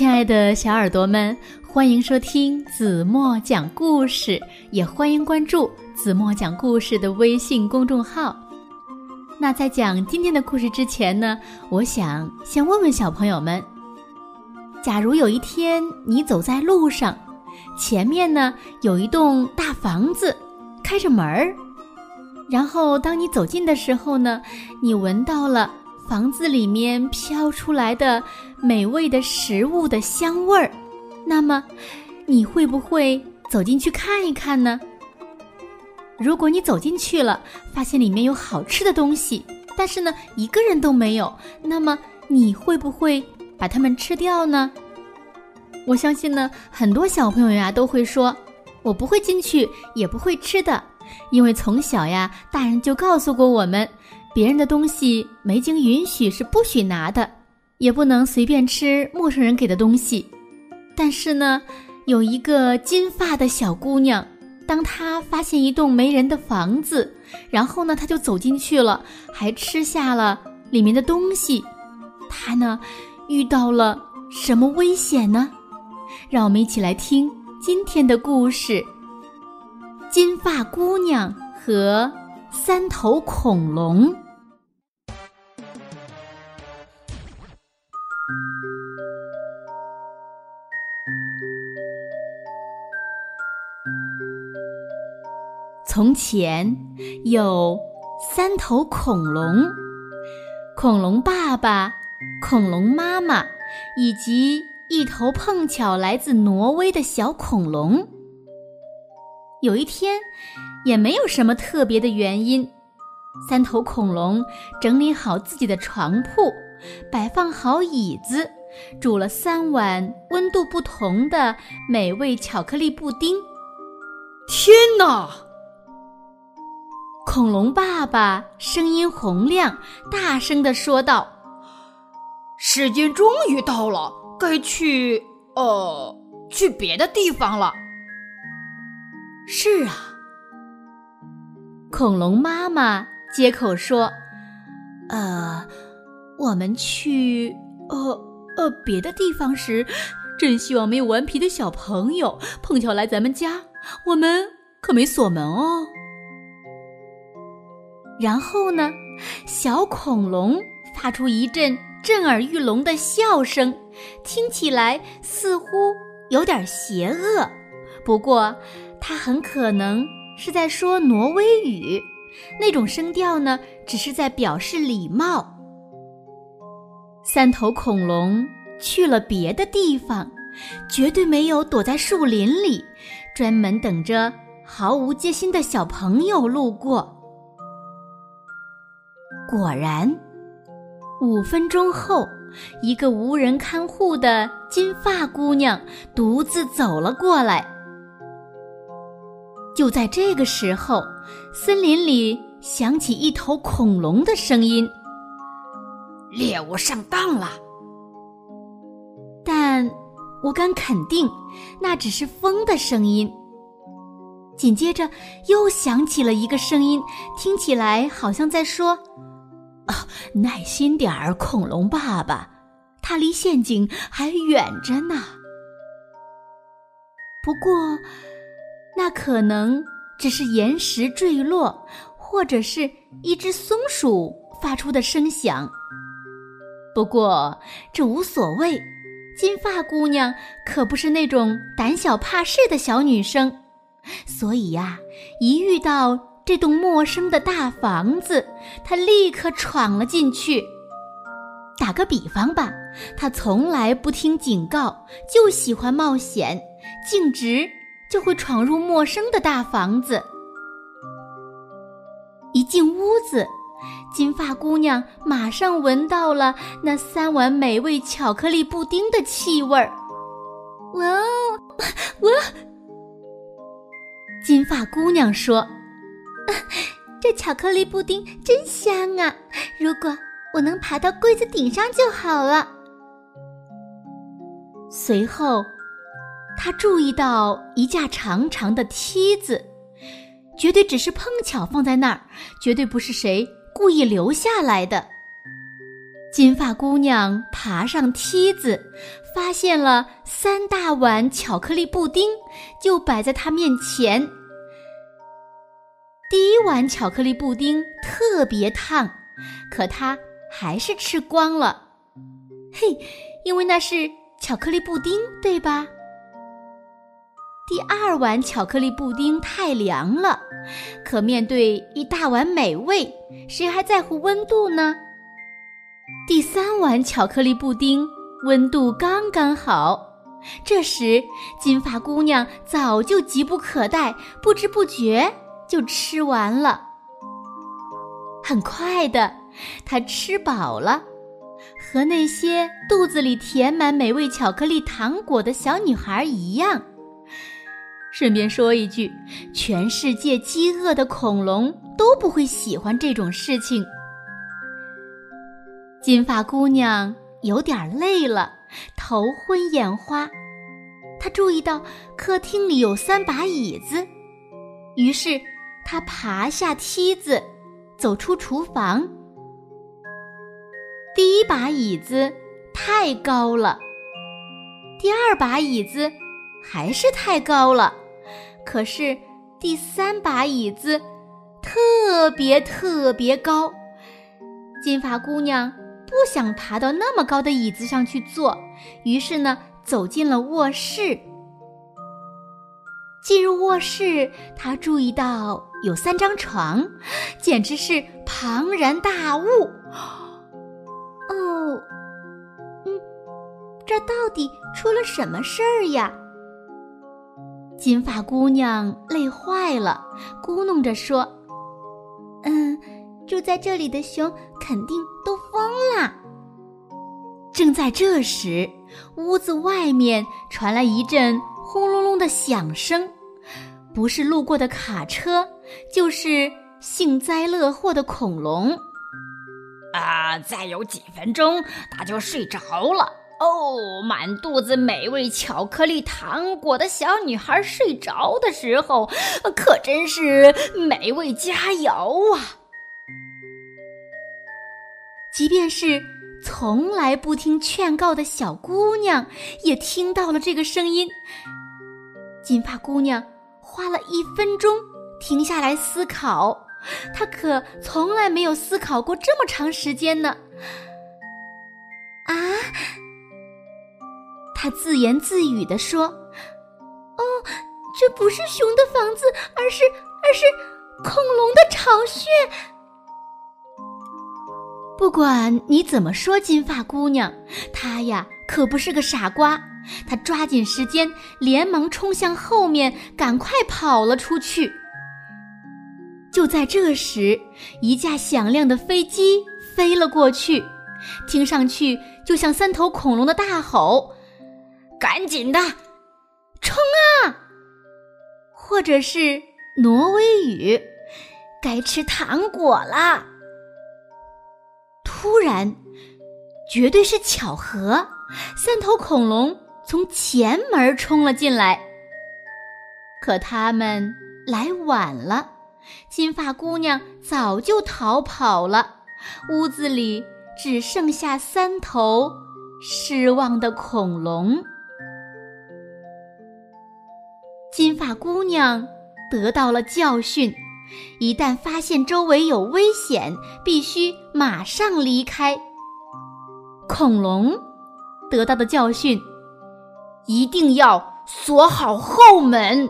亲爱的小耳朵们，欢迎收听子墨讲故事，也欢迎关注子墨讲故事的微信公众号。那在讲今天的故事之前呢，我想先问问小朋友们：假如有一天你走在路上，前面呢有一栋大房子，开着门儿，然后当你走近的时候呢，你闻到了。房子里面飘出来的美味的食物的香味儿，那么你会不会走进去看一看呢？如果你走进去了，发现里面有好吃的东西，但是呢一个人都没有，那么你会不会把它们吃掉呢？我相信呢，很多小朋友呀都会说，我不会进去，也不会吃的，因为从小呀，大人就告诉过我们。别人的东西没经允许是不许拿的，也不能随便吃陌生人给的东西。但是呢，有一个金发的小姑娘，当她发现一栋没人的房子，然后呢，她就走进去了，还吃下了里面的东西。她呢，遇到了什么危险呢？让我们一起来听今天的故事：金发姑娘和。三头恐龙。从前有三头恐龙，恐龙爸爸、恐龙妈妈以及一头碰巧来自挪威的小恐龙。有一天。也没有什么特别的原因。三头恐龙整理好自己的床铺，摆放好椅子，煮了三碗温度不同的美味巧克力布丁。天哪！恐龙爸爸声音洪亮，大声的说道：“时间终于到了，该去……呃，去别的地方了。”是啊。恐龙妈妈接口说：“呃，我们去呃呃别的地方时，真希望没有顽皮的小朋友碰巧来咱们家，我们可没锁门哦。”然后呢，小恐龙发出一阵震耳欲聋的笑声，听起来似乎有点邪恶，不过它很可能。是在说挪威语，那种声调呢，只是在表示礼貌。三头恐龙去了别的地方，绝对没有躲在树林里，专门等着毫无戒心的小朋友路过。果然，五分钟后，一个无人看护的金发姑娘独自走了过来。就在这个时候，森林里响起一头恐龙的声音：“猎物上当了。”但我敢肯定，那只是风的声音。紧接着又响起了一个声音，听起来好像在说：“啊，耐心点儿，恐龙爸爸，它离陷阱还远着呢。”不过。那可能只是岩石坠落，或者是一只松鼠发出的声响。不过这无所谓，金发姑娘可不是那种胆小怕事的小女生，所以呀，一遇到这栋陌生的大房子，她立刻闯了进去。打个比方吧，她从来不听警告，就喜欢冒险，径直。就会闯入陌生的大房子。一进屋子，金发姑娘马上闻到了那三碗美味巧克力布丁的气味儿。哇哦，哇！金发姑娘说：“ 这巧克力布丁真香啊！如果我能爬到柜子顶上就好了。”随后。他注意到一架长长的梯子，绝对只是碰巧放在那儿，绝对不是谁故意留下来的。金发姑娘爬上梯子，发现了三大碗巧克力布丁，就摆在她面前。第一碗巧克力布丁特别烫，可她还是吃光了。嘿，因为那是巧克力布丁，对吧？第二碗巧克力布丁太凉了，可面对一大碗美味，谁还在乎温度呢？第三碗巧克力布丁温度刚刚好，这时金发姑娘早就急不可待，不知不觉就吃完了。很快的，她吃饱了，和那些肚子里填满美味巧克力糖果的小女孩一样。顺便说一句，全世界饥饿的恐龙都不会喜欢这种事情。金发姑娘有点累了，头昏眼花。她注意到客厅里有三把椅子，于是他爬下梯子，走出厨房。第一把椅子太高了，第二把椅子还是太高了，可是第三把椅子特别特别高。金发姑娘。不想爬到那么高的椅子上去坐，于是呢，走进了卧室。进入卧室，他注意到有三张床，简直是庞然大物。哦，嗯，这到底出了什么事儿呀？金发姑娘累坏了，咕哝着说：“嗯，住在这里的熊肯定都疯了。”正在这时，屋子外面传来一阵轰隆隆的响声，不是路过的卡车，就是幸灾乐祸的恐龙。啊，再有几分钟，它就睡着了。哦，满肚子美味巧克力糖果的小女孩睡着的时候，可真是美味佳肴啊！即便是。从来不听劝告的小姑娘也听到了这个声音。金发姑娘花了一分钟停下来思考，她可从来没有思考过这么长时间呢。啊！她自言自语地说：“哦，这不是熊的房子，而是而是恐龙的巢穴。”不管你怎么说，金发姑娘，她呀可不是个傻瓜。他抓紧时间，连忙冲向后面，赶快跑了出去。就在这时，一架响亮的飞机飞了过去，听上去就像三头恐龙的大吼：“赶紧的，冲啊！”或者是挪威语：“该吃糖果了。”突然，绝对是巧合，三头恐龙从前门冲了进来。可他们来晚了，金发姑娘早就逃跑了。屋子里只剩下三头失望的恐龙。金发姑娘得到了教训。一旦发现周围有危险，必须马上离开。恐龙得到的教训，一定要锁好后门。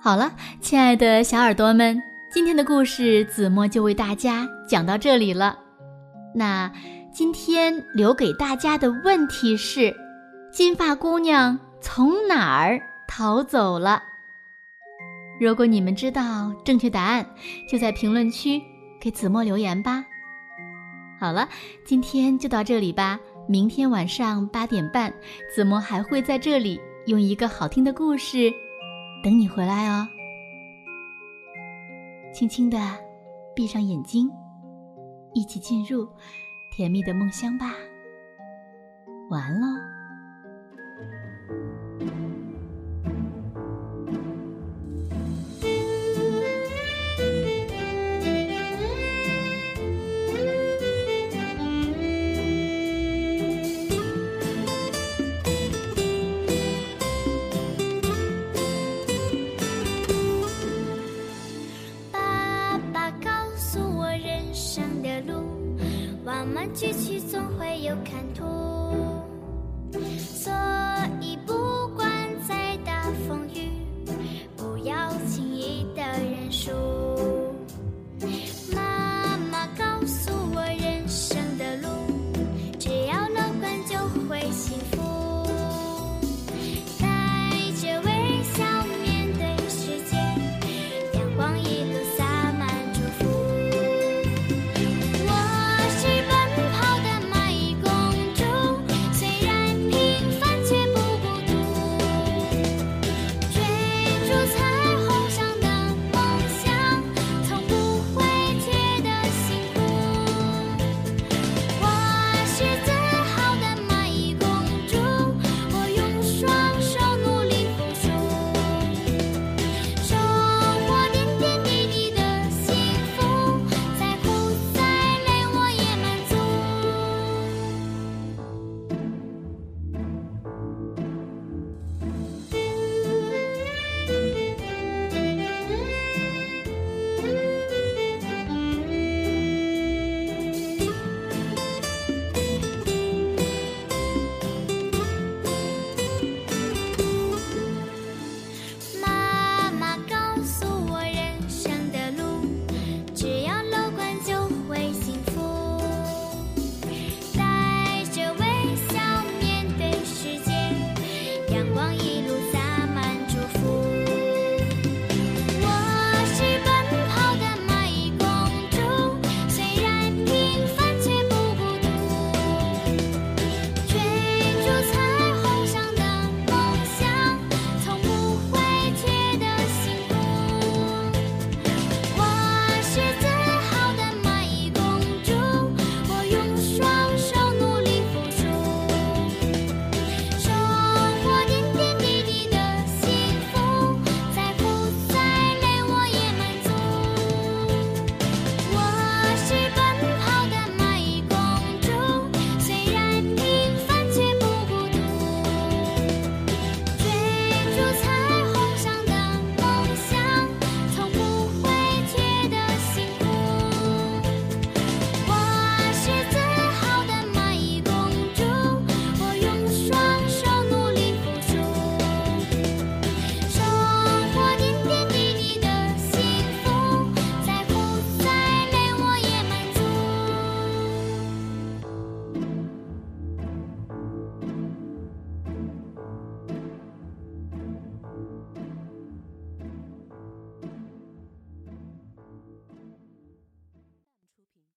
好了，亲爱的小耳朵们，今天的故事子墨就为大家讲到这里了。那今天留给大家的问题是。金发姑娘从哪儿逃走了？如果你们知道正确答案，就在评论区给子墨留言吧。好了，今天就到这里吧。明天晚上八点半，子墨还会在这里用一个好听的故事等你回来哦。轻轻的闭上眼睛，一起进入甜蜜的梦乡吧。晚安喽。